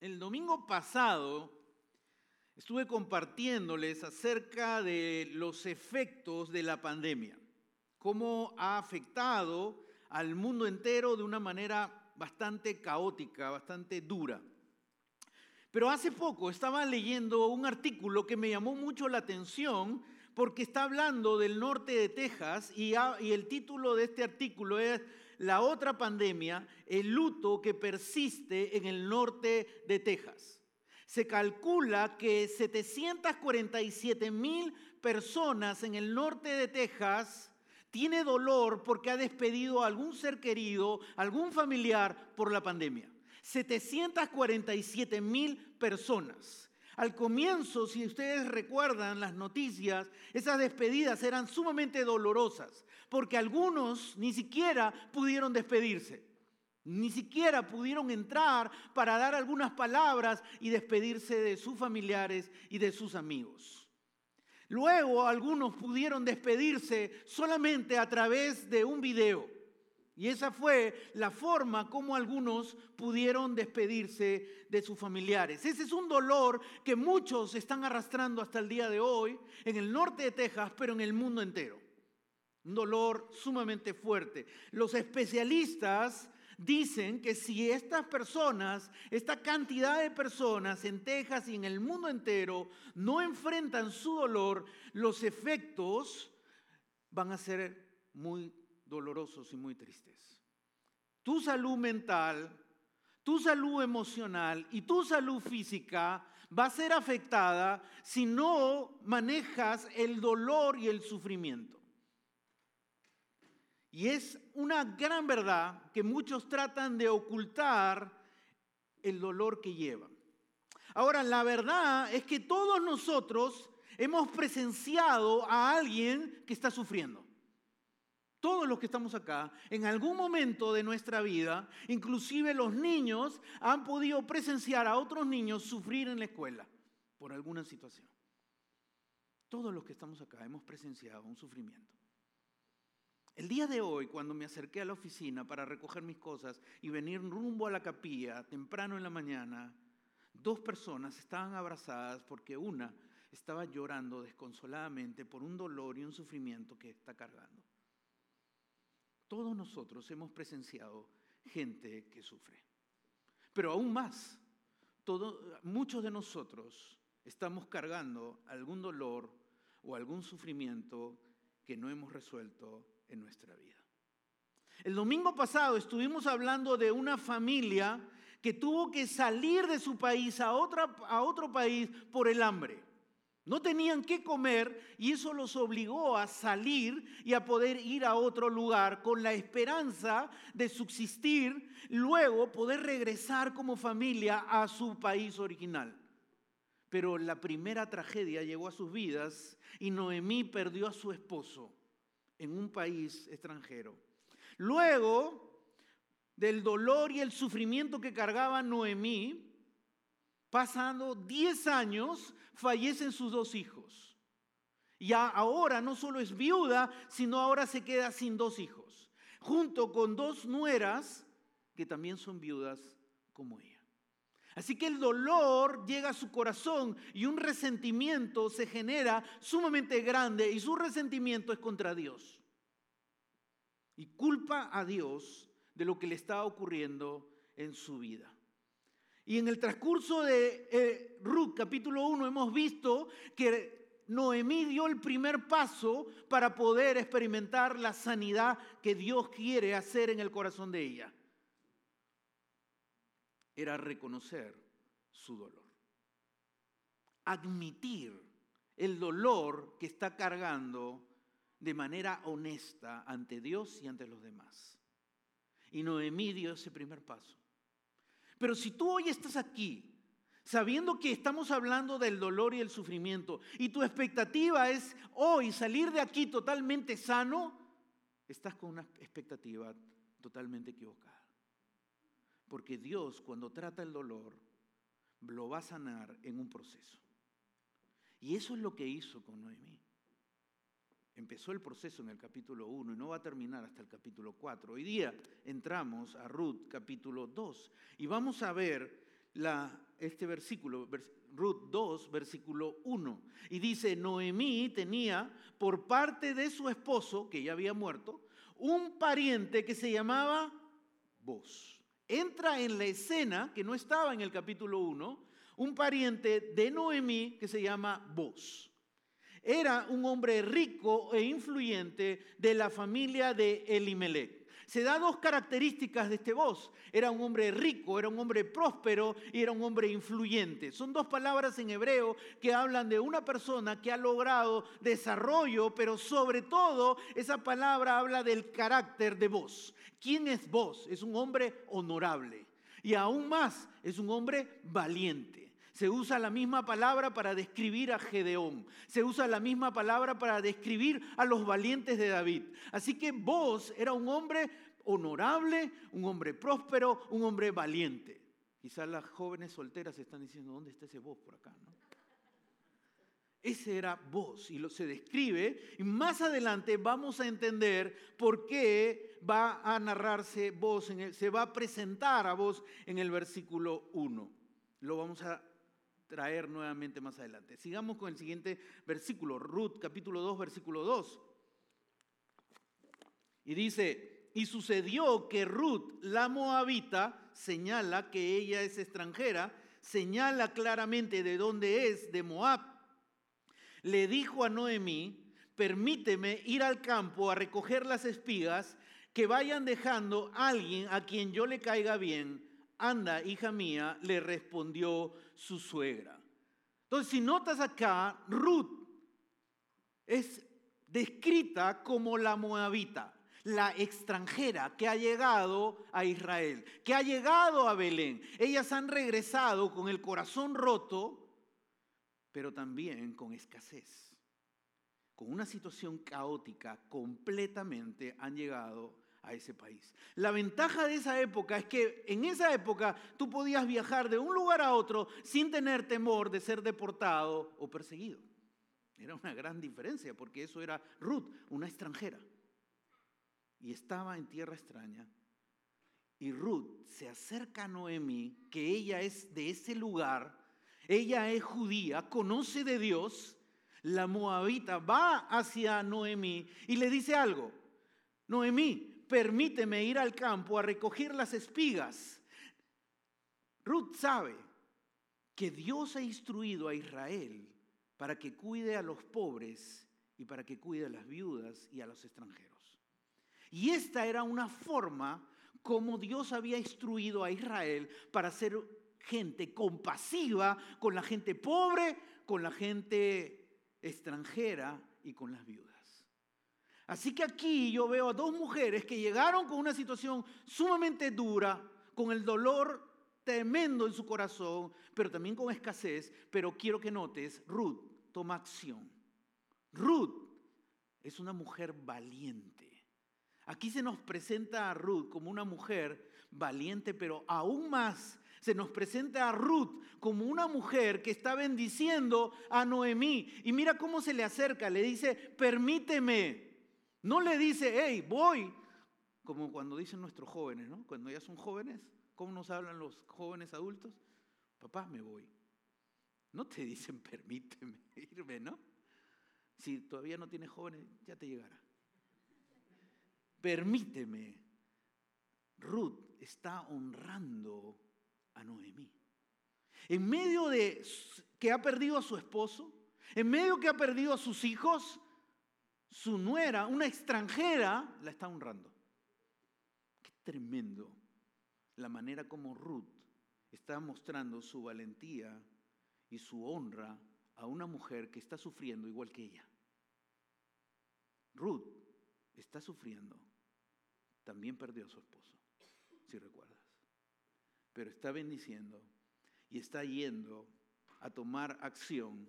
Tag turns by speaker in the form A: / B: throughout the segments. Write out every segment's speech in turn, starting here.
A: El domingo pasado estuve compartiéndoles acerca de los efectos de la pandemia, cómo ha afectado al mundo entero de una manera bastante caótica, bastante dura. Pero hace poco estaba leyendo un artículo que me llamó mucho la atención porque está hablando del norte de Texas y, el título de este artículo es la otra pandemia, el luto que persiste en el norte de Texas. Se calcula que 747 mil personas en el norte de Texas tiene dolor porque ha despedido a algún ser querido, algún familiar por la pandemia. 747 mil personas. Al comienzo, si ustedes recuerdan las noticias, esas despedidas eran sumamente dolorosas porque algunos ni siquiera pudieron despedirse. Ni siquiera pudieron entrar para dar algunas palabras y despedirse de sus familiares y de sus amigos. Luego algunos pudieron despedirse solamente a través de un video. Y esa fue la forma como algunos pudieron despedirse de sus familiares. Ese es un dolor que muchos están arrastrando hasta el día de hoy en el norte de Texas, pero en el mundo entero. Un dolor sumamente fuerte. Los especialistas dicen que si estas personas, esta cantidad de personas en Texas y en el mundo entero no enfrentan su dolor, los efectos van a ser muy dolorosos y muy tristes. Tu salud mental, tu salud emocional y tu salud física va a ser afectada si no manejas el dolor y el sufrimiento. Y es una gran verdad que muchos tratan de ocultar el dolor que llevan. Ahora, la verdad es que todos nosotros hemos presenciado a alguien que está sufriendo. Todos los que estamos acá, en algún momento de nuestra vida, inclusive los niños, han podido presenciar a otros niños sufrir en la escuela por alguna situación. Todos los que estamos acá hemos presenciado un sufrimiento. El día de hoy, cuando me acerqué a la oficina para recoger mis cosas y venir rumbo a la capilla temprano en la mañana, dos personas estaban abrazadas porque una estaba llorando desconsoladamente por un dolor y un sufrimiento que está cargando. Todos nosotros hemos presenciado gente que sufre. Pero aún más, muchos de nosotros estamos cargando algún dolor o algún sufrimiento que no hemos resuelto en nuestra vida. El domingo pasado estuvimos hablando de una familia que tuvo que salir de su país a, a otro país por el hambre. No tenían qué comer y eso los obligó a salir y a poder ir a otro lugar con la esperanza de subsistir, luego poder regresar como familia a su país original. Pero la primera tragedia llegó a sus vidas y Noemí perdió a su esposo en un país extranjero. Luego del dolor y el sufrimiento que cargaba Noemí, pasando 10 años, fallecen sus dos hijos. Y ahora no solo es viuda, sino ahora se queda sin dos hijos, junto con dos nueras que también son viudas como ella. Así que el dolor llega a su corazón y un resentimiento se genera sumamente grande y su resentimiento es contra Dios. Y culpa a Dios de lo que le está ocurriendo en su vida. Y en el transcurso de eh, Ruth capítulo 1 hemos visto que Noemí dio el primer paso para poder experimentar la sanidad que Dios quiere hacer en el corazón de ella era reconocer su dolor. Admitir el dolor que está cargando de manera honesta ante Dios y ante los demás. Y Noemí dio ese primer paso. Pero si tú hoy estás aquí, sabiendo que estamos hablando del dolor y el sufrimiento, y tu expectativa es hoy salir de aquí totalmente sano, estás con una expectativa totalmente equivocada. Porque Dios cuando trata el dolor, lo va a sanar en un proceso. Y eso es lo que hizo con Noemí. Empezó el proceso en el capítulo 1 y no va a terminar hasta el capítulo 4. Hoy día entramos a Ruth capítulo 2 y vamos a ver este versículo, Ruth 2, versículo 1. Y dice, Noemí tenía por parte de su esposo, que ya había muerto, un pariente que se llamaba Vos. Entra en la escena, que no estaba en el capítulo 1, un pariente de Noemí que se llama Vos. Era un hombre rico e influyente de la familia de Elimelech se da dos características de este voz. Era un hombre rico, era un hombre próspero y era un hombre influyente. Son dos palabras en hebreo que hablan de una persona que ha logrado desarrollo, pero sobre todo esa palabra habla del carácter de voz. ¿Quién es vos? Es un hombre honorable y aún más es un hombre valiente. Se usa la misma palabra para describir a Gedeón. Se usa la misma palabra para describir a los valientes de David. Así que vos era un hombre honorable, un hombre próspero, un hombre valiente. Quizás las jóvenes solteras están diciendo, ¿dónde está ese vos por acá? Ese era vos y lo se describe y más adelante vamos a entender por qué va a narrarse vos, en se va a presentar a vos en el versículo 1. Lo vamos a traer nuevamente más adelante. Sigamos con el siguiente versículo, Ruth capítulo 2, versículo 2. Y dice, y sucedió que Ruth, la moabita, señala que ella es extranjera, señala claramente de dónde es, de Moab. Le dijo a Noemí, permíteme ir al campo a recoger las espigas que vayan dejando a alguien a quien yo le caiga bien anda, hija mía, le respondió su suegra. Entonces, si notas acá, Ruth es descrita como la moabita, la extranjera que ha llegado a Israel, que ha llegado a Belén. Ellas han regresado con el corazón roto, pero también con escasez. Con una situación caótica, completamente han llegado a ese país. La ventaja de esa época es que en esa época tú podías viajar de un lugar a otro sin tener temor de ser deportado o perseguido. Era una gran diferencia porque eso era Ruth, una extranjera. Y estaba en tierra extraña. Y Ruth se acerca a Noemi, que ella es de ese lugar, ella es judía, conoce de Dios. La moabita va hacia Noemi y le dice algo. Noemí, permíteme ir al campo a recoger las espigas. Ruth sabe que Dios ha instruido a Israel para que cuide a los pobres y para que cuide a las viudas y a los extranjeros. Y esta era una forma como Dios había instruido a Israel para ser gente compasiva con la gente pobre, con la gente extranjera y con las viudas. Así que aquí yo veo a dos mujeres que llegaron con una situación sumamente dura, con el dolor tremendo en su corazón, pero también con escasez. Pero quiero que notes, Ruth toma acción. Ruth es una mujer valiente. Aquí se nos presenta a Ruth como una mujer valiente, pero aún más se nos presenta a Ruth como una mujer que está bendiciendo a Noemí. Y mira cómo se le acerca, le dice, permíteme, no le dice, hey, voy, como cuando dicen nuestros jóvenes, ¿no? Cuando ya son jóvenes, ¿cómo nos hablan los jóvenes adultos? Papá, me voy. No te dicen, permíteme irme, ¿no? Si todavía no tienes jóvenes, ya te llegará. Permíteme. Ruth está honrando a Noemí. En medio de que ha perdido a su esposo, en medio que ha perdido a sus hijos, su nuera, una extranjera, la está honrando. Qué tremendo la manera como Ruth está mostrando su valentía y su honra a una mujer que está sufriendo igual que ella. Ruth está sufriendo. También perdió a su esposo, si recuerdas. Pero está bendiciendo y está yendo a tomar acción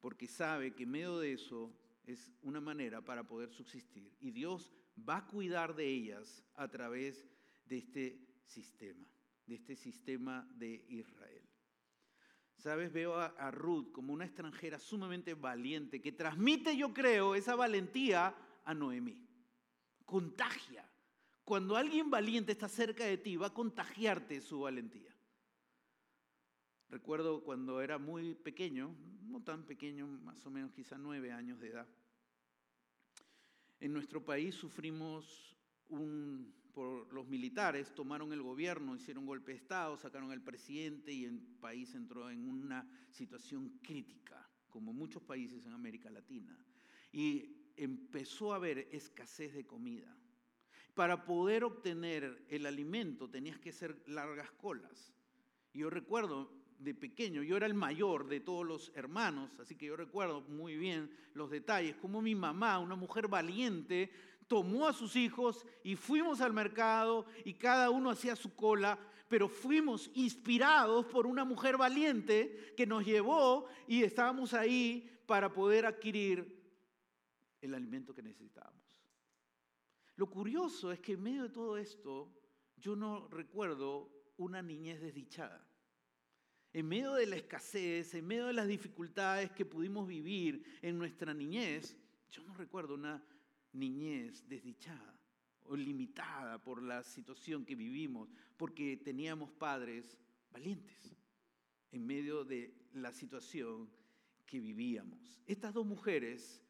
A: porque sabe que en medio de eso es una manera para poder subsistir. Y Dios va a cuidar de ellas a través de este sistema, de este sistema de Israel. Sabes, veo a, Ruth como una extranjera sumamente valiente que transmite, yo creo, esa valentía a Noemí. Contagia. Cuando alguien valiente está cerca de ti, va a contagiarte su valentía. Recuerdo cuando era muy pequeño, no tan pequeño, más o menos quizá nueve años de edad. En nuestro país sufrimos un, por los militares, tomaron el gobierno, hicieron golpe de Estado, sacaron al presidente y el país entró en una situación crítica, como muchos países en América Latina. Y empezó a haber escasez de comida. Para poder obtener el alimento tenías que hacer largas colas. yo recuerdo de pequeño, yo era el mayor de todos los hermanos, así que yo recuerdo muy bien los detalles, como mi mamá, una mujer valiente, tomó a sus hijos y fuimos al mercado y cada uno hacía su cola, pero fuimos inspirados por una mujer valiente que nos llevó y estábamos ahí para poder adquirir el alimento que necesitábamos. Lo curioso es que en medio de todo esto yo no recuerdo una niñez desdichada. En medio de la escasez, en medio de las dificultades que pudimos vivir en nuestra niñez, yo no recuerdo una niñez desdichada o limitada por la situación que vivimos, porque teníamos padres valientes en medio de la situación que vivíamos. Estas dos mujeres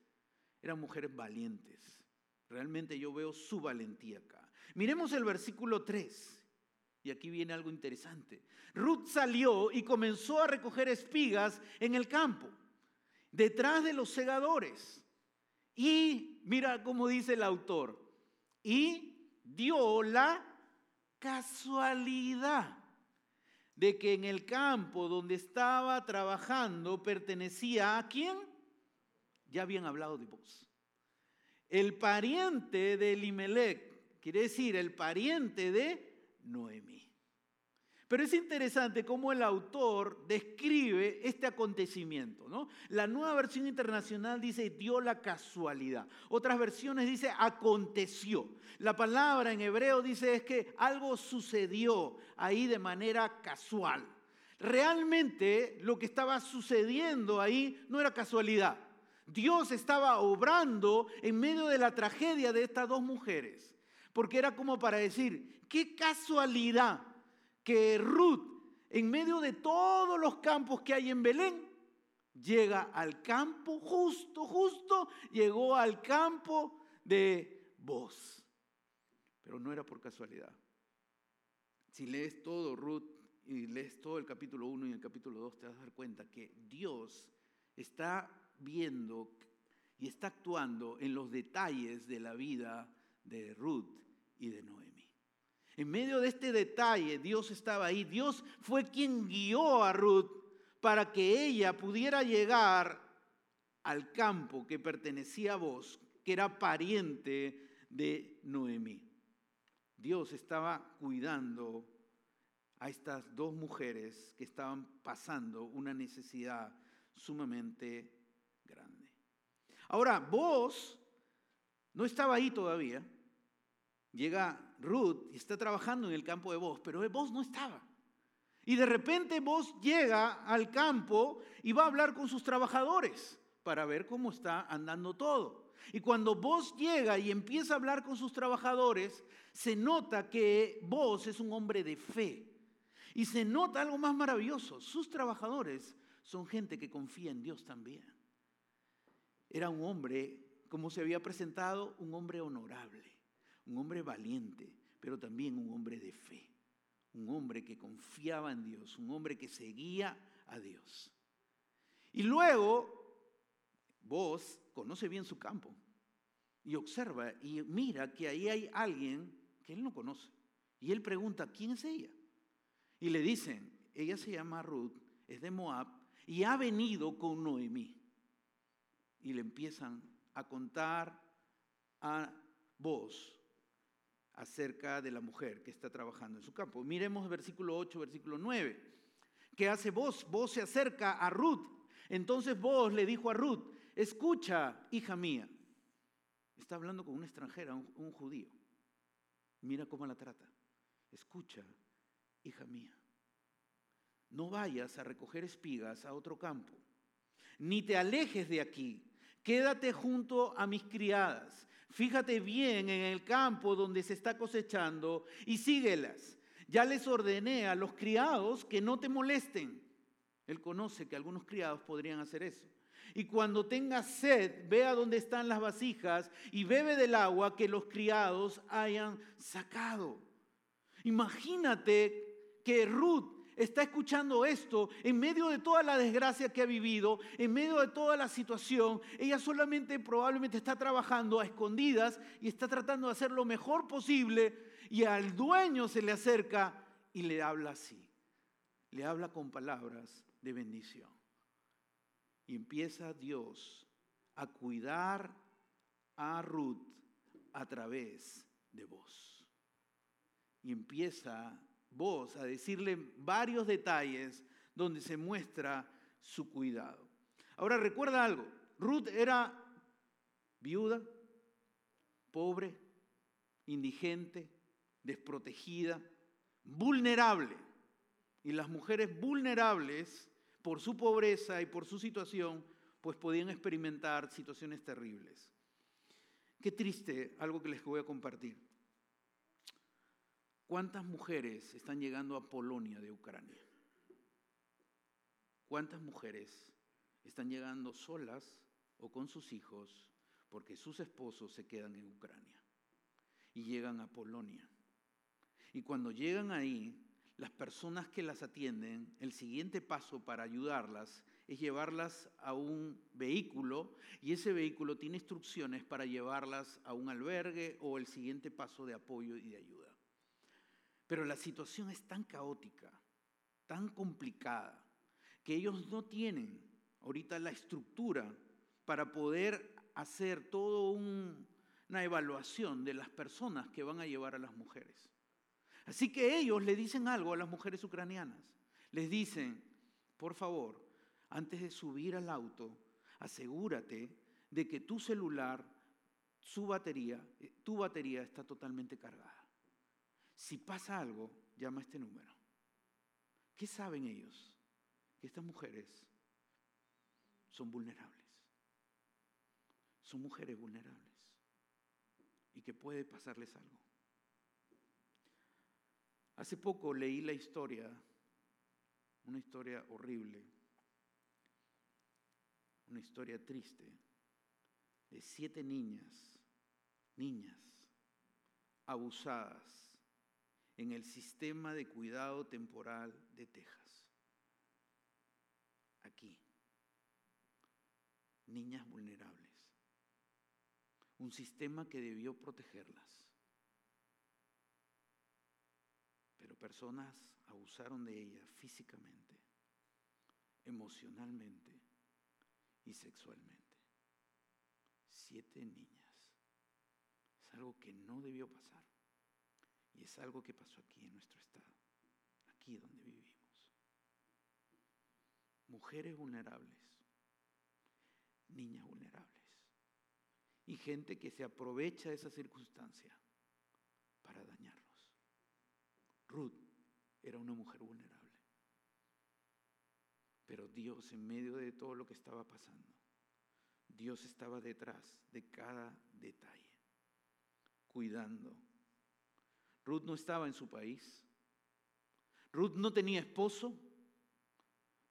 A: eran mujeres valientes. Realmente yo veo su valentía acá. Miremos el versículo 3. Y aquí viene algo interesante. Ruth salió y comenzó a recoger espigas en el campo, detrás de los segadores. Y mira cómo dice el autor, y dio la casualidad de que en el campo donde estaba trabajando pertenecía a quién? Ya habían hablado de vos. El pariente de Elimelech, quiere decir el pariente de Noemí. Pero es interesante cómo el autor describe este acontecimiento. La nueva versión internacional dice dio la casualidad. Otras versiones dice aconteció. La palabra en hebreo dice es que algo sucedió ahí de manera casual. Realmente lo que estaba sucediendo ahí no era casualidad. Dios estaba obrando en medio de la tragedia de estas dos mujeres. Porque era como para decir, qué casualidad que Ruth, en medio de todos los campos que hay en Belén, llega al campo, justo, justo, llegó al campo de Boz. Pero no era por casualidad. Si lees todo Ruth y lees todo el capítulo 1 y el capítulo 2, te vas a dar cuenta que Dios está viendo y está actuando en los detalles de la vida de Ruth y de Noemi. En medio de este detalle, Dios estaba ahí. Dios fue quien guió a Ruth para que ella pudiera llegar al campo que pertenecía a vos, que era pariente de Noemí. Dios estaba cuidando a estas dos mujeres que estaban pasando una necesidad sumamente grande. Ahora, vos no estaba ahí todavía. Llega Ruth está trabajando en el campo de vos, pero vos no estaba. Y de repente vos llega al campo y va a hablar con sus trabajadores para ver cómo está andando todo. Y cuando vos llega y empieza a hablar con sus trabajadores, se nota que vos es un hombre de fe. Y se nota algo más maravilloso. Sus trabajadores son gente que confía en Dios también. Era un hombre, como se había presentado, un hombre honorable un hombre valiente, pero también un hombre de fe, un hombre que confiaba en Dios, un hombre que seguía a Dios. Y luego, vos conoce bien su campo y observa y mira que ahí hay alguien que él no conoce. Y él pregunta, ¿quién es ella? Y le dicen, ella se llama Ruth, es de Moab y ha venido con Noemí. Y le empiezan a contar a vos acerca de la mujer que está trabajando en su campo. Miremos versículo 8, versículo 9. ¿Qué hace vos? Vos se acerca a Ruth. Entonces vos le dijo a Ruth, escucha, hija mía. Está hablando con una extranjera, un, un judío. Mira cómo la trata. Escucha, hija mía. No vayas a recoger espigas a otro campo, ni te alejes de aquí. Quédate junto a mis criadas Fíjate bien en el campo donde se está cosechando y síguelas. Ya les ordené a los criados que no te molesten. Él conoce que algunos criados podrían hacer eso. Y cuando tenga sed, vea dónde están las vasijas y bebe del agua que los criados hayan sacado. Imagínate que Ruth está escuchando esto en medio de toda la desgracia que ha vivido, en medio de toda la situación. Ella solamente probablemente está trabajando a escondidas y está tratando de hacer lo mejor posible y al dueño se le acerca y le habla así. Le habla con palabras de bendición. Y empieza Dios a cuidar a Ruth a través de vos. Y empieza vos a decirle varios detalles donde se muestra su cuidado. Ahora recuerda algo, Ruth era viuda, pobre, indigente, desprotegida, vulnerable. Y las mujeres vulnerables por su pobreza y por su situación, pues podían experimentar situaciones terribles. Qué triste algo que les voy a compartir. ¿Cuántas mujeres están llegando a Polonia de Ucrania? ¿Cuántas mujeres están llegando solas o con sus hijos porque sus esposos se quedan en Ucrania y llegan a Polonia? Y cuando llegan ahí, las personas que las atienden, el siguiente paso para ayudarlas es llevarlas a un vehículo y ese vehículo tiene instrucciones para llevarlas a un albergue o el siguiente paso de apoyo y de ayuda. Pero la situación es tan caótica, tan complicada, que ellos no tienen ahorita la estructura para poder hacer toda una evaluación de las personas que van a llevar a las mujeres. Así que ellos le dicen algo a las mujeres ucranianas. Les dicen, por favor, antes de subir al auto, asegúrate de que tu celular, su batería, eh, tu batería está totalmente cargada. Si pasa algo, llama a este número. ¿Qué saben ellos? Que estas mujeres son vulnerables. Son mujeres vulnerables. Y que puede pasarles algo. Hace poco leí la historia, una historia horrible, una historia triste, de siete niñas, niñas, abusadas en el sistema de cuidado temporal de Texas. Aquí, niñas vulnerables. Un sistema que debió protegerlas. Pero personas abusaron de ella físicamente, emocionalmente y sexualmente. Siete niñas. Es algo que no debió pasar. Y es algo que pasó aquí en nuestro estado, aquí donde vivimos. Mujeres vulnerables, niñas vulnerables y gente que se aprovecha de esa circunstancia para dañarlos. Ruth era una mujer vulnerable. Pero Dios, en medio de todo lo que estaba pasando, Dios estaba detrás de cada detalle, cuidando. Ruth no estaba en su país. Ruth no tenía esposo.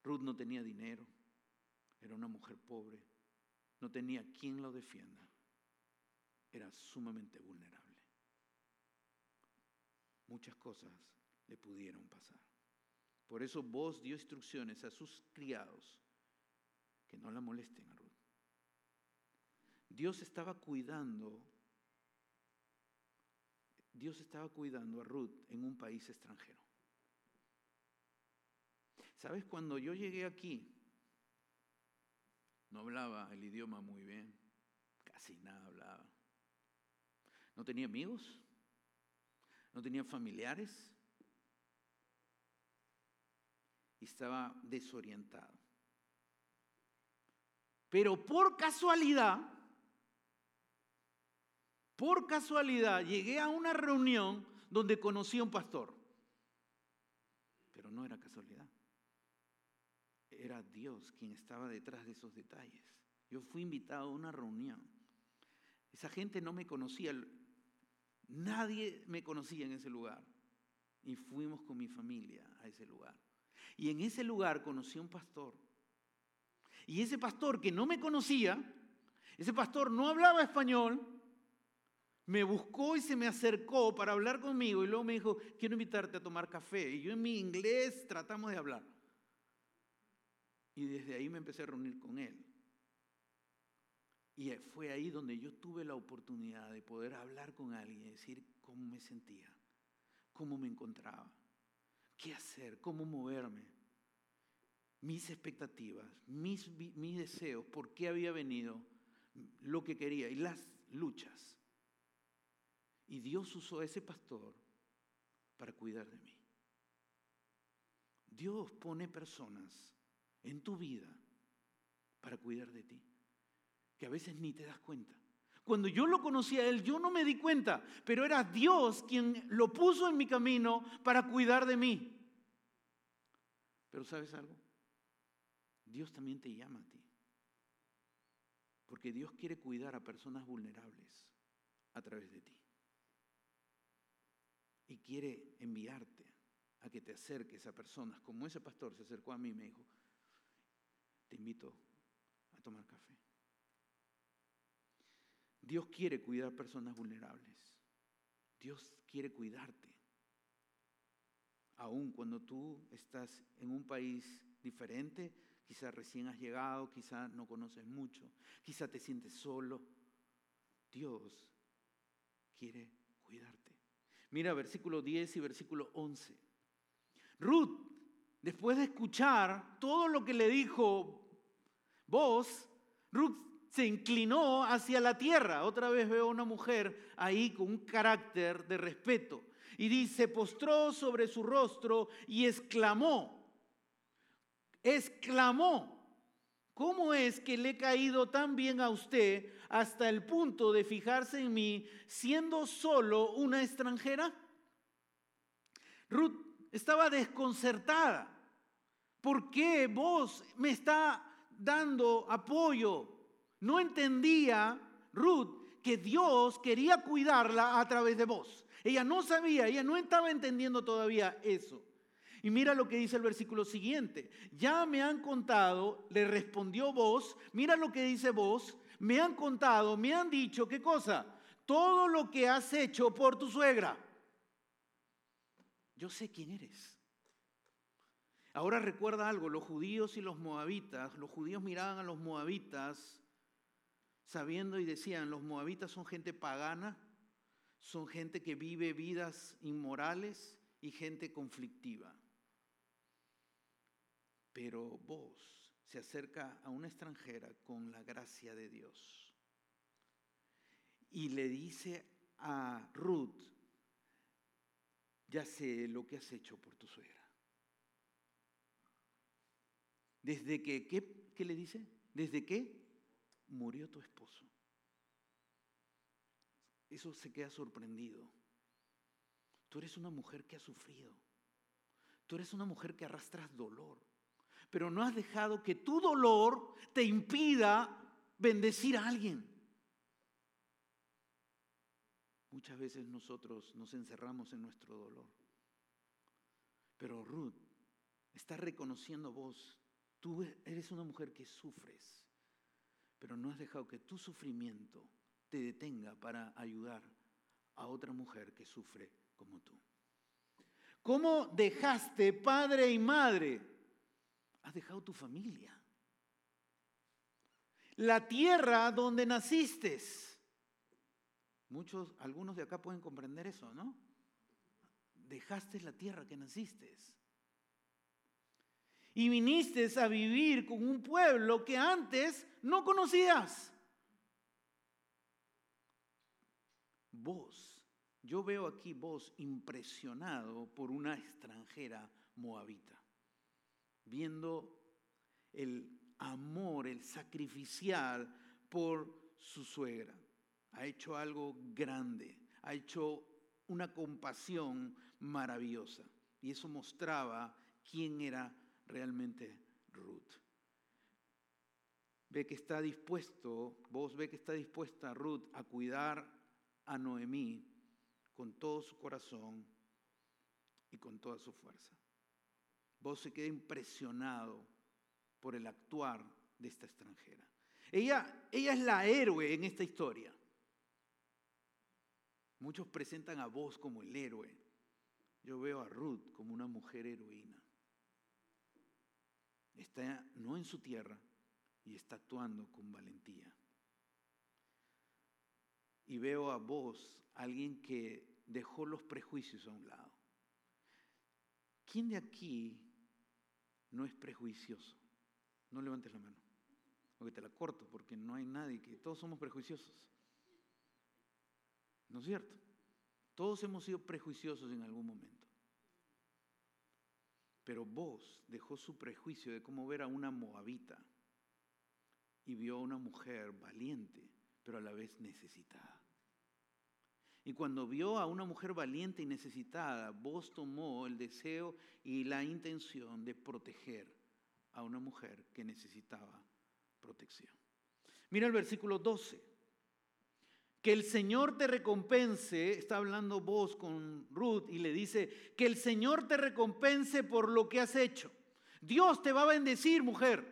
A: Ruth no tenía dinero. Era una mujer pobre. No tenía quien lo defienda. Era sumamente vulnerable muchas cosas le pudieron pasar. Por eso vos dio instrucciones a sus criados que no la molesten a Ruth. Dios estaba cuidando, Dios estaba cuidando a Ruth en un país extranjero. ¿Sabes? Cuando yo llegué aquí, no hablaba el idioma muy bien, casi nada hablaba. No tenía amigos, no tenía familiares y estaba desorientado. Pero por casualidad, por casualidad llegué a una reunión donde conocí a un pastor. Pero no era casualidad. Era Dios quien estaba detrás de esos detalles. Yo fui invitado a una reunión. Esa gente no me conocía. Nadie me conocía en ese lugar. Y fuimos con mi familia a ese lugar. Y en ese lugar conocí a un pastor. Y ese pastor que no me conocía, ese pastor no hablaba español, me buscó y se me acercó para hablar conmigo y luego me dijo, quiero invitarte a tomar café. Y yo en mi inglés tratamos de hablar. Y desde ahí me empecé a reunir con él. Y fue ahí donde yo tuve la oportunidad de poder hablar con alguien y decir cómo me sentía, cómo me encontraba, qué hacer, cómo moverme, mis expectativas, mis, mis deseos, por qué había venido, lo que quería y las luchas. Y Dios usó a ese pastor para cuidar de mí. Dios pone personas en tu vida para cuidar de ti, que a veces ni te das cuenta. Cuando yo lo conocí a él, yo no me di cuenta, pero era Dios quien lo puso en mi camino para cuidar de mí. Pero ¿sabes algo? Dios también te llama a ti. Porque Dios quiere cuidar a personas vulnerables a través de ti. Y quiere enviarte a que te acerques a personas como ese pastor se acercó a mí y me dijo, te invito a tomar café. Dios quiere cuidar personas vulnerables. Dios quiere cuidarte. Aún cuando tú estás en un país diferente, quizá recién has llegado, quizá no conoces mucho, quizá te sientes solo. Dios quiere cuidarte. Mira versículo 10 y versículo 11. Ruth, después de escuchar todo lo que le dijo vos, Ruth se inclinó hacia la tierra. Otra vez veo a una mujer ahí con un carácter de respeto. Y dice, postró sobre su rostro y exclamó, exclamó, ¿cómo es que le he caído tan bien a usted hasta el punto de fijarse en mí siendo solo una extranjera? Ruth estaba desconcertada. ¿Por qué vos me está dando apoyo? No entendía Ruth que Dios quería cuidarla a través de vos. Ella no sabía, ella no estaba entendiendo todavía eso. Y mira lo que dice el versículo siguiente. Ya me han contado, le respondió vos, mira lo que dice vos, me han contado, me han dicho, ¿qué cosa? Todo lo que has hecho por tu suegra. Yo sé quién eres. Ahora recuerda algo, los judíos y los moabitas, los judíos miraban a los moabitas sabiendo y decían, los moabitas son gente pagana, son gente que vive vidas inmorales y gente conflictiva. Pero vos se acerca a una extranjera con la gracia de Dios y le dice a Ruth, ya sé lo que has hecho por tu suegra. Desde que, ¿qué, qué le dice? Desde que murió tu esposo. Eso se queda sorprendido. Tú eres una mujer que ha sufrido. Tú eres una mujer que arrastras dolor pero no has dejado que tu dolor te impida bendecir a alguien. Muchas veces nosotros nos encerramos en nuestro dolor. Pero Ruth está reconociendo vos, tú eres una mujer que sufres, pero no has dejado que tu sufrimiento te detenga para ayudar a otra mujer que sufre como tú. ¿Cómo dejaste padre y madre Has dejado tu familia. La tierra donde naciste. Muchos, algunos de acá pueden comprender eso, ¿no? Dejaste la tierra que naciste. Y viniste a vivir con un pueblo que antes no conocías. Vos, yo veo aquí vos impresionado por una extranjera moabita viendo el amor, el sacrificial por su suegra. Ha hecho algo grande, ha hecho una compasión maravillosa. Y eso mostraba quién era realmente Ruth. Ve que está dispuesto, vos ve que está dispuesta Ruth a cuidar a Noemí con todo su corazón y con toda su fuerza. Vos se queda impresionado por el actuar de esta extranjera. Ella, ella es la héroe en esta historia. Muchos presentan a vos como el héroe. Yo veo a Ruth como una mujer heroína. Está no en su tierra y está actuando con valentía. Y veo a vos, alguien que dejó los prejuicios a un lado. ¿Quién de aquí no es prejuicioso? No levantes la mano. Porque te la corto, porque no hay nadie que. Todos somos prejuiciosos. ¿No es cierto? Todos hemos sido prejuiciosos en algún momento. Pero vos dejó su prejuicio de cómo ver a una moabita y vio a una mujer valiente, pero a la vez necesitada. Y cuando vio a una mujer valiente y necesitada, vos tomó el deseo y la intención de proteger a una mujer que necesitaba protección. Mira el versículo 12. Que el Señor te recompense, está hablando vos con Ruth y le dice, que el Señor te recompense por lo que has hecho. Dios te va a bendecir, mujer.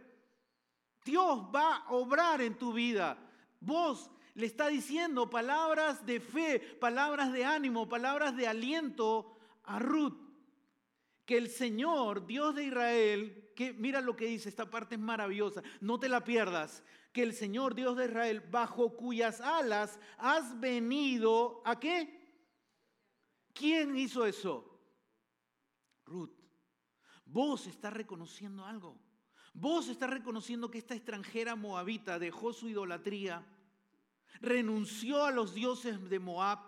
A: Dios va a obrar en tu vida. Vos le está diciendo palabras de fe, palabras de ánimo, palabras de aliento a Ruth que el Señor, Dios de Israel, que mira lo que dice, esta parte es maravillosa, no te la pierdas, que el Señor, Dios de Israel, bajo cuyas alas has venido, ¿a qué? ¿Quién hizo eso? Ruth. Vos estás reconociendo algo. Vos estás reconociendo que esta extranjera moabita dejó su idolatría, renunció a los dioses de Moab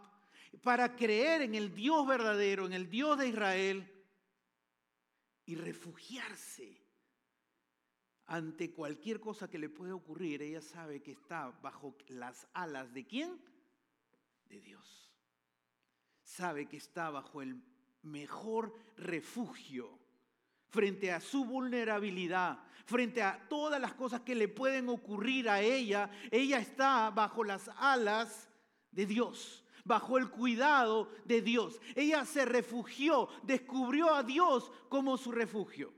A: para creer en el Dios verdadero, en el Dios de Israel y refugiarse ante cualquier cosa que le pueda ocurrir, ella sabe que está bajo las alas de quién? De Dios. Sabe que está bajo el mejor refugio frente a su vulnerabilidad, frente a todas las cosas que le pueden ocurrir a ella. Ella está bajo las alas de Dios bajo el cuidado de Dios. Ella se refugió, descubrió a Dios como su refugio.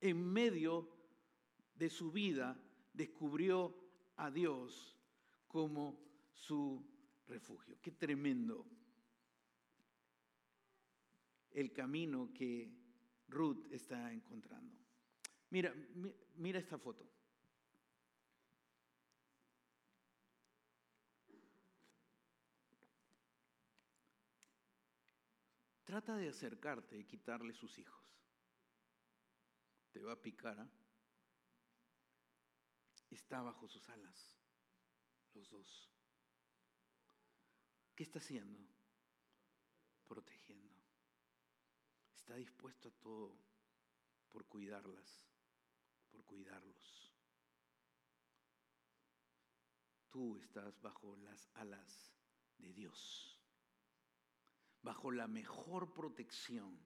A: En medio de su vida descubrió a Dios como su refugio. Qué tremendo el camino que Ruth está encontrando. Mira, mira esta foto. Trata de acercarte y quitarle sus hijos. Te va a picar. ¿ah? Está bajo sus alas, los dos. ¿Qué está haciendo? Protegiendo. Está dispuesto a todo por cuidarlas, por cuidarlos. Tú estás bajo las alas de Dios bajo la mejor protección.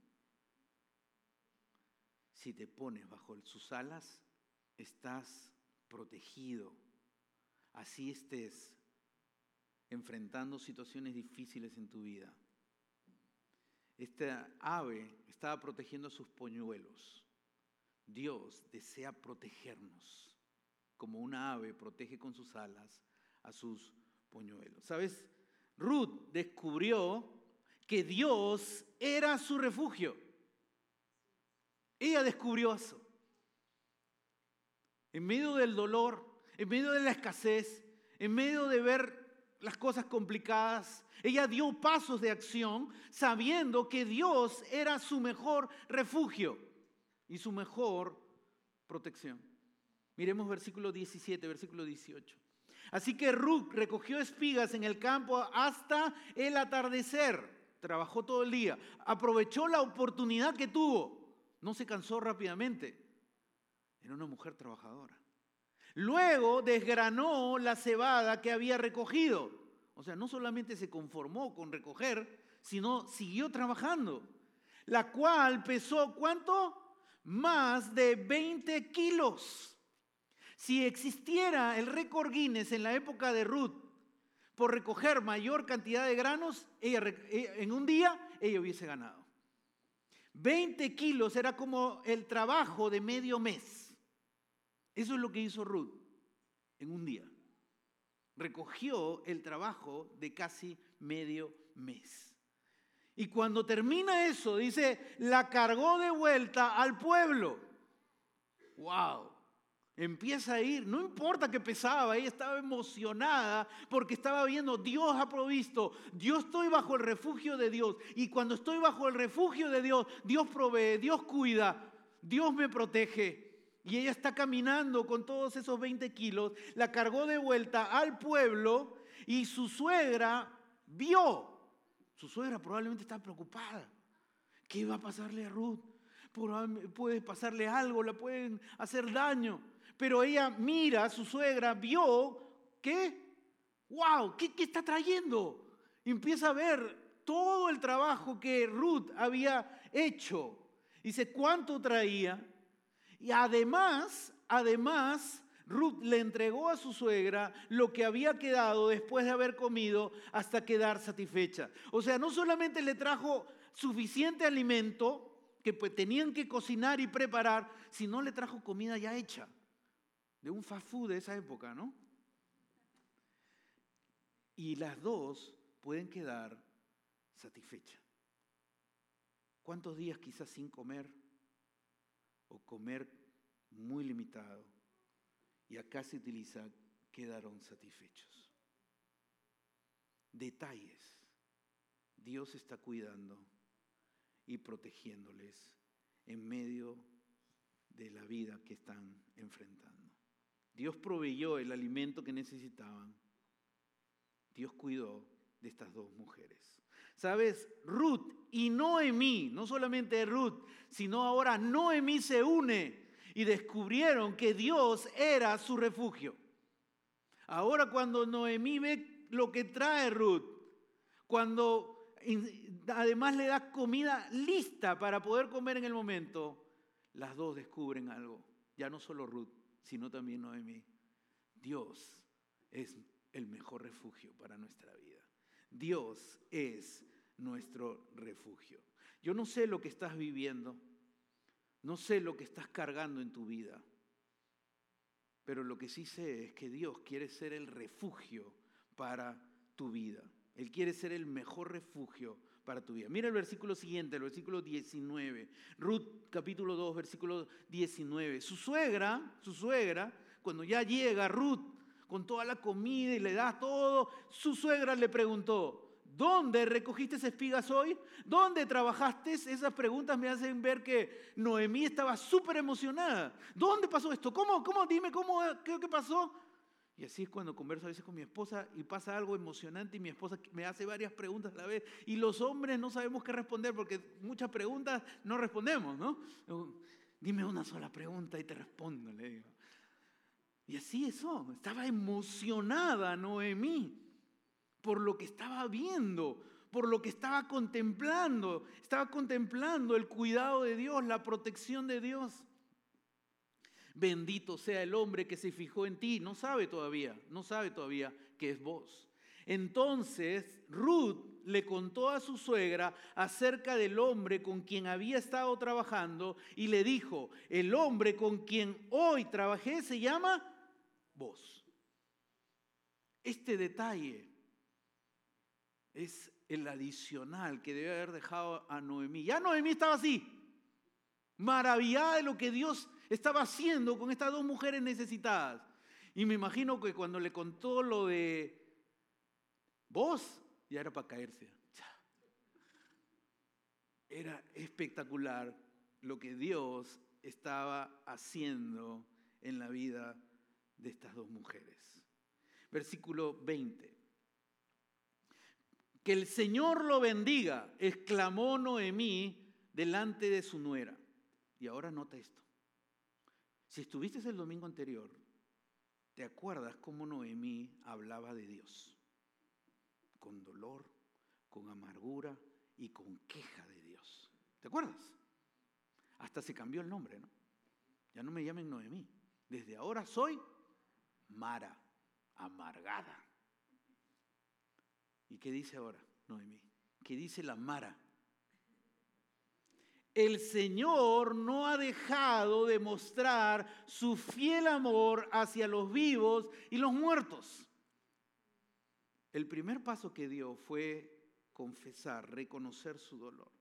A: Si te pones bajo sus alas, estás protegido. Así estés enfrentando situaciones difíciles en tu vida. Esta ave estaba protegiendo sus poñuelos. Dios desea protegernos como una ave protege con sus alas a sus poñuelos. ¿Sabes? Ruth descubrió que Dios era su refugio. Ella descubrió eso. En medio del dolor, en medio de la escasez, en medio de ver las cosas complicadas, ella dio pasos de acción sabiendo que Dios era su mejor refugio y su mejor protección. Miremos versículo 17, versículo 18. Así que Ruth recogió espigas en el campo hasta el atardecer trabajó todo el día, aprovechó la oportunidad que tuvo, no se cansó rápidamente. Era una mujer trabajadora. Luego desgranó la cebada que había recogido. O sea, no solamente se conformó con recoger, sino siguió trabajando. La cual pesó cuánto? Más de 20 kilos. Si existiera el récord Guinness en la época de Ruth por recoger mayor cantidad de granos, ella, en un día ella hubiese ganado. 20 kilos era como el trabajo de medio mes. Eso es lo que hizo Ruth en un día. Recogió el trabajo de casi medio mes. Y cuando termina eso, dice, la cargó de vuelta al pueblo. ¡Wow! Empieza a ir, no importa que pesaba, ella estaba emocionada porque estaba viendo, Dios ha provisto, yo estoy bajo el refugio de Dios y cuando estoy bajo el refugio de Dios, Dios provee, Dios cuida, Dios me protege. Y ella está caminando con todos esos 20 kilos, la cargó de vuelta al pueblo y su suegra vio, su suegra probablemente está preocupada, ¿qué va a pasarle a Ruth? Puede pasarle algo, la pueden hacer daño. Pero ella mira, su suegra vio que, wow, ¿qué, está trayendo? empieza a ver todo el trabajo que Ruth había hecho. Dice, ¿cuánto traía? Y además, además, Ruth le entregó a su suegra lo que había quedado después de haber comido hasta quedar satisfecha. O sea, no solamente le trajo suficiente alimento que pues, tenían que cocinar y preparar, sino le trajo comida ya hecha de un fast food de esa época, ¿no? Y las dos pueden quedar satisfechas. ¿Cuántos días quizás sin comer o comer muy limitado? Y acá se utiliza quedaron satisfechos. Detalles. Dios está cuidando y protegiéndoles en medio de la vida que están enfrentando. Dios proveyó el alimento que necesitaban. Dios cuidó de estas dos mujeres. ¿Sabes? Ruth y Noemí, no solamente Ruth, sino ahora Noemí se une y descubrieron que Dios era su refugio. Ahora cuando Noemí ve lo que trae Ruth, cuando además le da comida lista para poder comer en el momento, las dos descubren algo. Ya no solo Ruth, sino también Noemí. Dios es el mejor refugio para nuestra vida. Dios es nuestro refugio. Yo no sé lo que estás viviendo, no sé lo que estás cargando en tu vida, pero lo que sí sé es que Dios quiere ser el refugio para tu vida. Él quiere ser el mejor refugio para tu vida. Mira el versículo siguiente, el versículo 19. Ruth capítulo 2, versículo 19. Su suegra, su suegra, cuando ya llega Ruth con toda la comida y le da todo, su suegra le preguntó, ¿dónde recogiste espigas hoy? ¿Dónde trabajaste? Esas preguntas me hacen ver que Noemí estaba súper emocionada. ¿Dónde pasó esto? ¿Cómo? ¿Cómo? Dime, ¿cómo? ¿Qué, qué pasó? Y así es cuando converso a veces con mi esposa y pasa algo emocionante y mi esposa me hace varias preguntas a la vez. Y los hombres no sabemos qué responder porque muchas preguntas no respondemos, ¿no? Dime una sola pregunta y te respondo, le digo. Y así eso, estaba emocionada Noemí por lo que estaba viendo, por lo que estaba contemplando. Estaba contemplando el cuidado de Dios, la protección de Dios. Bendito sea el hombre que se fijó en ti. No sabe todavía, no sabe todavía que es vos. Entonces Ruth le contó a su suegra acerca del hombre con quien había estado trabajando y le dijo, el hombre con quien hoy trabajé se llama vos. Este detalle es el adicional que debe haber dejado a Noemí. Ya Noemí estaba así, maravillada de lo que Dios estaba haciendo con estas dos mujeres necesitadas. Y me imagino que cuando le contó lo de vos, ya era para caerse. Era espectacular lo que Dios estaba haciendo en la vida de estas dos mujeres. Versículo 20. Que el Señor lo bendiga, exclamó Noemí delante de su nuera. Y ahora nota esto. Si estuviste el domingo anterior, ¿te acuerdas cómo Noemí hablaba de Dios? Con dolor, con amargura y con queja de Dios. ¿Te acuerdas? Hasta se cambió el nombre, ¿no? Ya no me llamen Noemí. Desde ahora soy Mara, amargada. ¿Y qué dice ahora Noemí? ¿Qué dice la Mara? el Señor no ha dejado de mostrar su fiel amor hacia los vivos y los muertos. El primer paso que dio fue confesar, reconocer su dolor.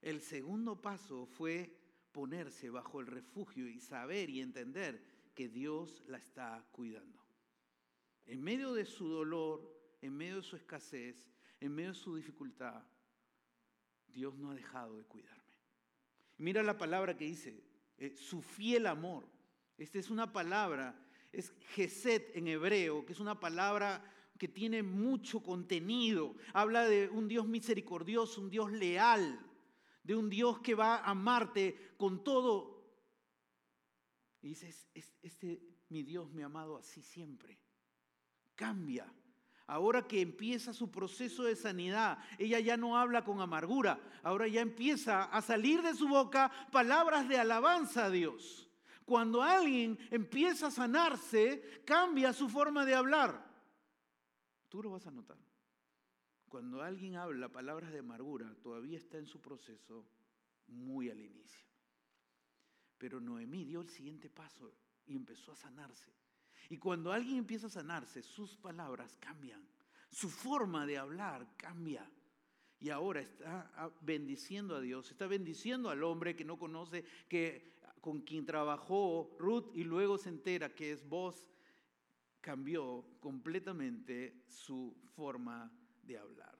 A: El segundo paso fue ponerse bajo el refugio y saber y entender que Dios la está cuidando. En medio de su dolor, en medio de su escasez, en medio de su dificultad, Dios no ha dejado de cuidarme. Mira la palabra que dice, eh, su fiel amor. Esta es una palabra, es Geset en hebreo, que es una palabra que tiene mucho contenido. Habla de un Dios misericordioso, un Dios leal, de un Dios que va a amarte con todo. Y dices, este mi Dios ha amado así siempre. Cambia Ahora que empieza su proceso de sanidad, ella ya no habla con amargura, ahora ya empieza a salir de su boca palabras de alabanza a Dios. Cuando alguien empieza a sanarse, cambia su forma de hablar. Tú lo vas a notar. Cuando alguien habla palabras de amargura, todavía está en su proceso muy al inicio. Pero Noemí dio el siguiente paso y empezó a sanarse. Y cuando alguien empieza a sanarse, sus palabras cambian, su forma de hablar cambia. Y ahora está bendiciendo a Dios, está bendiciendo al hombre que no conoce, que con quien trabajó Ruth y luego se entera que es vos, cambió completamente su forma de hablar.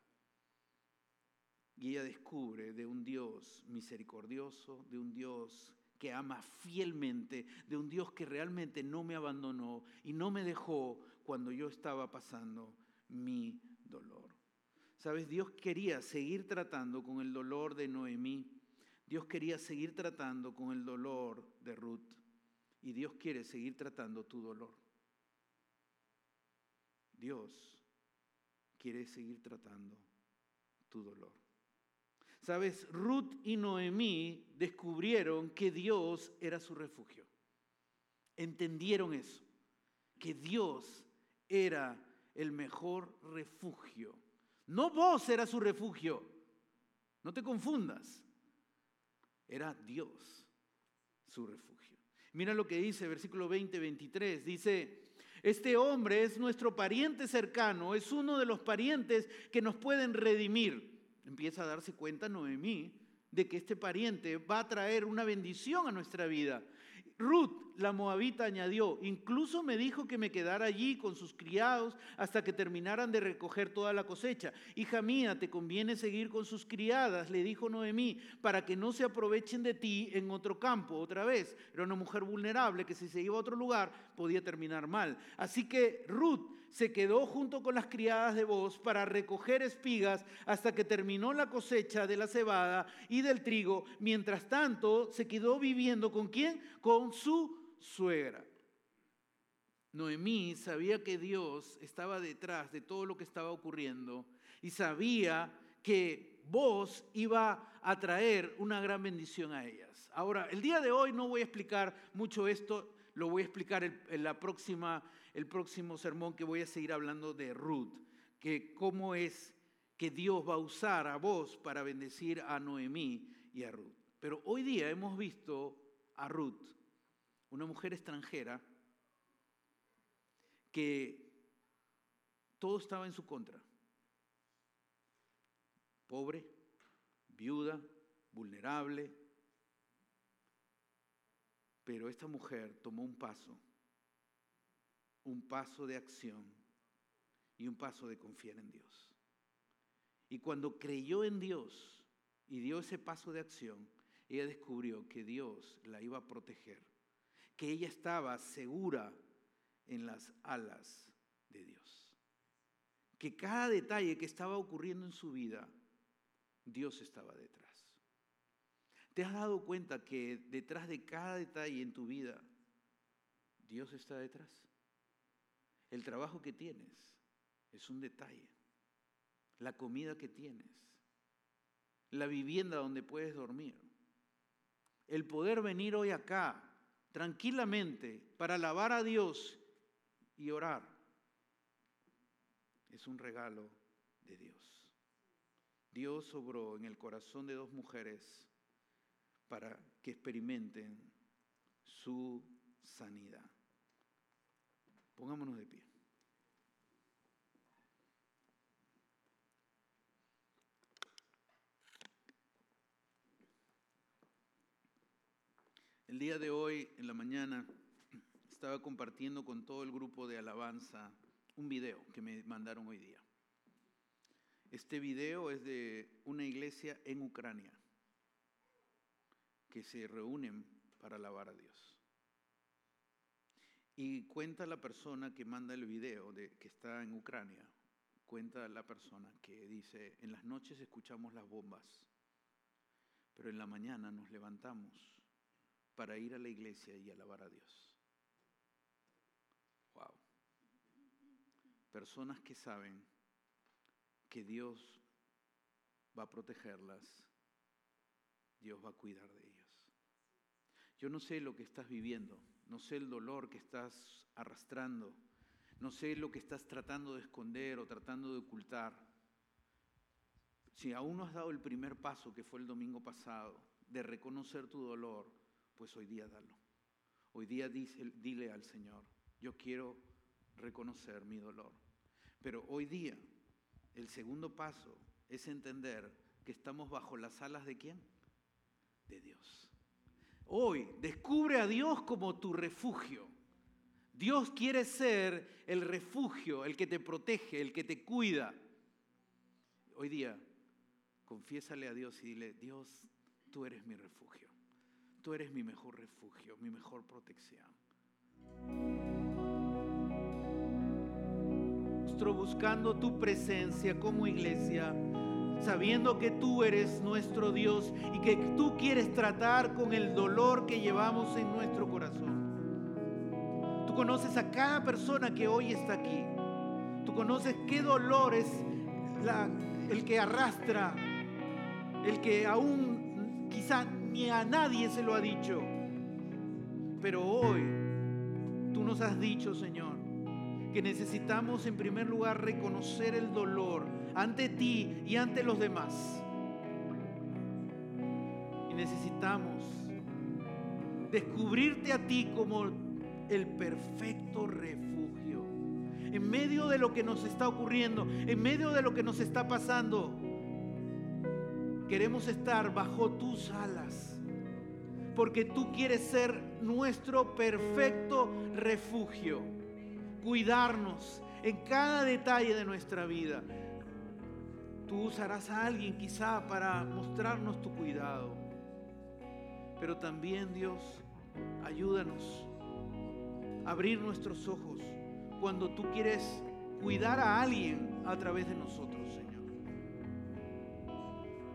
A: Y ella descubre de un Dios misericordioso, de un Dios que ama fielmente, de un Dios que realmente no me abandonó y no me dejó cuando yo estaba pasando mi dolor. Sabes, Dios quería seguir tratando con el dolor de Noemí. Dios quería seguir tratando con el dolor de Ruth. Y Dios quiere seguir tratando tu dolor. Dios quiere seguir tratando tu dolor. Sabes, Ruth y Noemí descubrieron que Dios era su refugio. Entendieron eso, que Dios era el mejor refugio. No vos era su refugio, no te confundas. Era Dios su refugio. Mira lo que dice versículo 20-23. Dice, este hombre es nuestro pariente cercano, es uno de los parientes que nos pueden redimir empieza a darse cuenta Noemí de que este pariente va a traer una bendición a nuestra vida. Ruth, la moabita, añadió, incluso me dijo que me quedara allí con sus criados hasta que terminaran de recoger toda la cosecha. Hija mía, te conviene seguir con sus criadas, le dijo Noemí, para que no se aprovechen de ti en otro campo otra vez. Era una mujer vulnerable que si se iba a otro lugar podía terminar mal. Así que Ruth se quedó junto con las criadas de voz para recoger espigas hasta que terminó la cosecha de la cebada y del trigo. Mientras tanto, se quedó viviendo con quién? Con su suegra. Noemí sabía que Dios estaba detrás de todo lo que estaba ocurriendo y sabía que vos iba a traer una gran bendición a ellas. Ahora, el día de hoy no voy a explicar mucho esto, lo voy a explicar en la próxima el próximo sermón que voy a seguir hablando de Ruth, que cómo es que Dios va a usar a vos para bendecir a Noemí y a Ruth. Pero hoy día hemos visto a Ruth, una mujer extranjera, que todo estaba en su contra. Pobre, viuda, vulnerable. Pero esta mujer tomó un paso un paso de acción y un paso de confiar en Dios. Y cuando creyó en Dios y dio ese paso de acción, ella descubrió que Dios la iba a proteger, que ella estaba segura en las alas de Dios, que cada detalle que estaba ocurriendo en su vida, Dios estaba detrás. ¿Te has dado cuenta que detrás de cada detalle en tu vida, Dios está detrás? El trabajo que tienes es un detalle. La comida que tienes. La vivienda donde puedes dormir. El poder venir hoy acá tranquilamente para alabar a Dios y orar. Es un regalo de Dios. Dios obró en el corazón de dos mujeres para que experimenten su sanidad. Pongámonos de pie. El día de hoy, en la mañana, estaba compartiendo con todo el grupo de alabanza un video que me mandaron hoy día. Este video es de una iglesia en Ucrania que se reúnen para alabar a Dios. Y cuenta la persona que manda el video, de, que está en Ucrania, cuenta la persona que dice, en las noches escuchamos las bombas, pero en la mañana nos levantamos para ir a la iglesia y alabar a Dios. Wow. Personas que saben que Dios va a protegerlas, Dios va a cuidar de ellas. Yo no sé lo que estás viviendo, no sé el dolor que estás arrastrando, no sé lo que estás tratando de esconder o tratando de ocultar. Si aún no has dado el primer paso, que fue el domingo pasado, de reconocer tu dolor, pues hoy día dalo. Hoy día dile al Señor, yo quiero reconocer mi dolor. Pero hoy día el segundo paso es entender que estamos bajo las alas de quién? De Dios. Hoy descubre a Dios como tu refugio. Dios quiere ser el refugio, el que te protege, el que te cuida. Hoy día, confiésale a Dios y dile, Dios, tú eres mi refugio tú eres mi mejor refugio, mi mejor protección. Buscando tu presencia como iglesia, sabiendo que tú eres nuestro Dios y que tú quieres tratar con el dolor que llevamos en nuestro corazón. Tú conoces a cada persona que hoy está aquí. Tú conoces qué dolor es el que arrastra, el que aún quizá ni a nadie se lo ha dicho. Pero hoy tú nos has dicho, Señor, necesitamos en primer lugar reconocer el dolor ante ti y ante los demás. Y necesitamos descubrirte a ti como el perfecto refugio. En medio de lo que nos está ocurriendo, en medio de lo que nos está pasando, Queremos estar bajo tus alas, porque tú quieres ser nuestro perfecto refugio, cuidarnos en cada detalle de nuestra vida. Tú usarás a alguien quizá para mostrarnos tu cuidado, pero también Dios, ayúdanos a abrir nuestros ojos cuando tú quieres cuidar a alguien a través de nosotros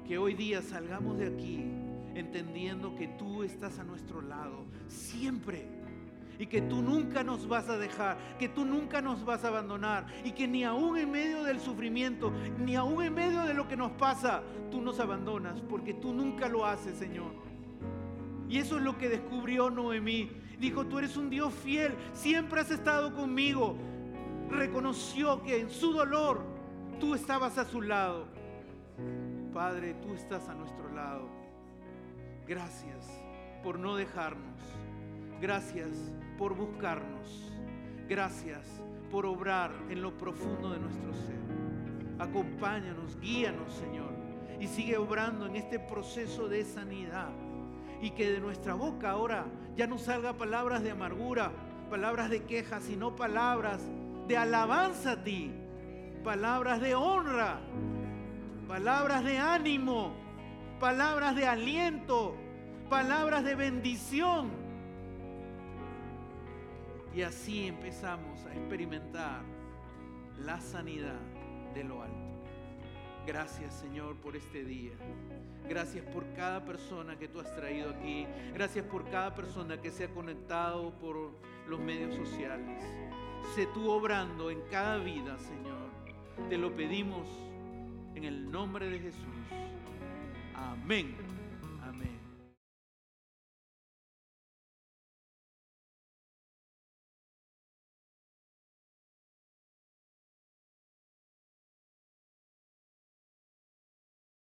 A: que hoy día salgamos de aquí entendiendo que tú estás a nuestro lado siempre y que tú nunca nos vas a dejar, que tú nunca nos vas a abandonar y que ni aún en medio del sufrimiento, ni aún en medio de lo que nos pasa, tú nos abandonas, porque tú nunca lo haces, Señor. Y eso es lo que descubrió Noemí. Dijo, tú eres un Dios fiel, siempre has estado conmigo. Reconoció que en su dolor tú estabas a su lado. Padre, tú estás a nuestro lado. Gracias por no dejarnos. Gracias por buscarnos. Gracias por obrar en lo profundo de nuestro ser. Acompáñanos, guíanos, Señor. Y sigue obrando en este proceso de sanidad. Y que de nuestra boca ahora ya no salga palabras de amargura, palabras de queja, sino palabras de alabanza a ti, palabras de honra, palabras de ánimo, palabras de aliento, palabras de bendición. Y así empezamos a experimentar la sanidad de lo alto. Gracias Señor por este día. Gracias por cada persona que tú has traído aquí. Gracias por cada persona que se ha conectado por los medios sociales. Sé tú obrando en cada vida, Señor. Te lo pedimos en el nombre de Jesús. Amén.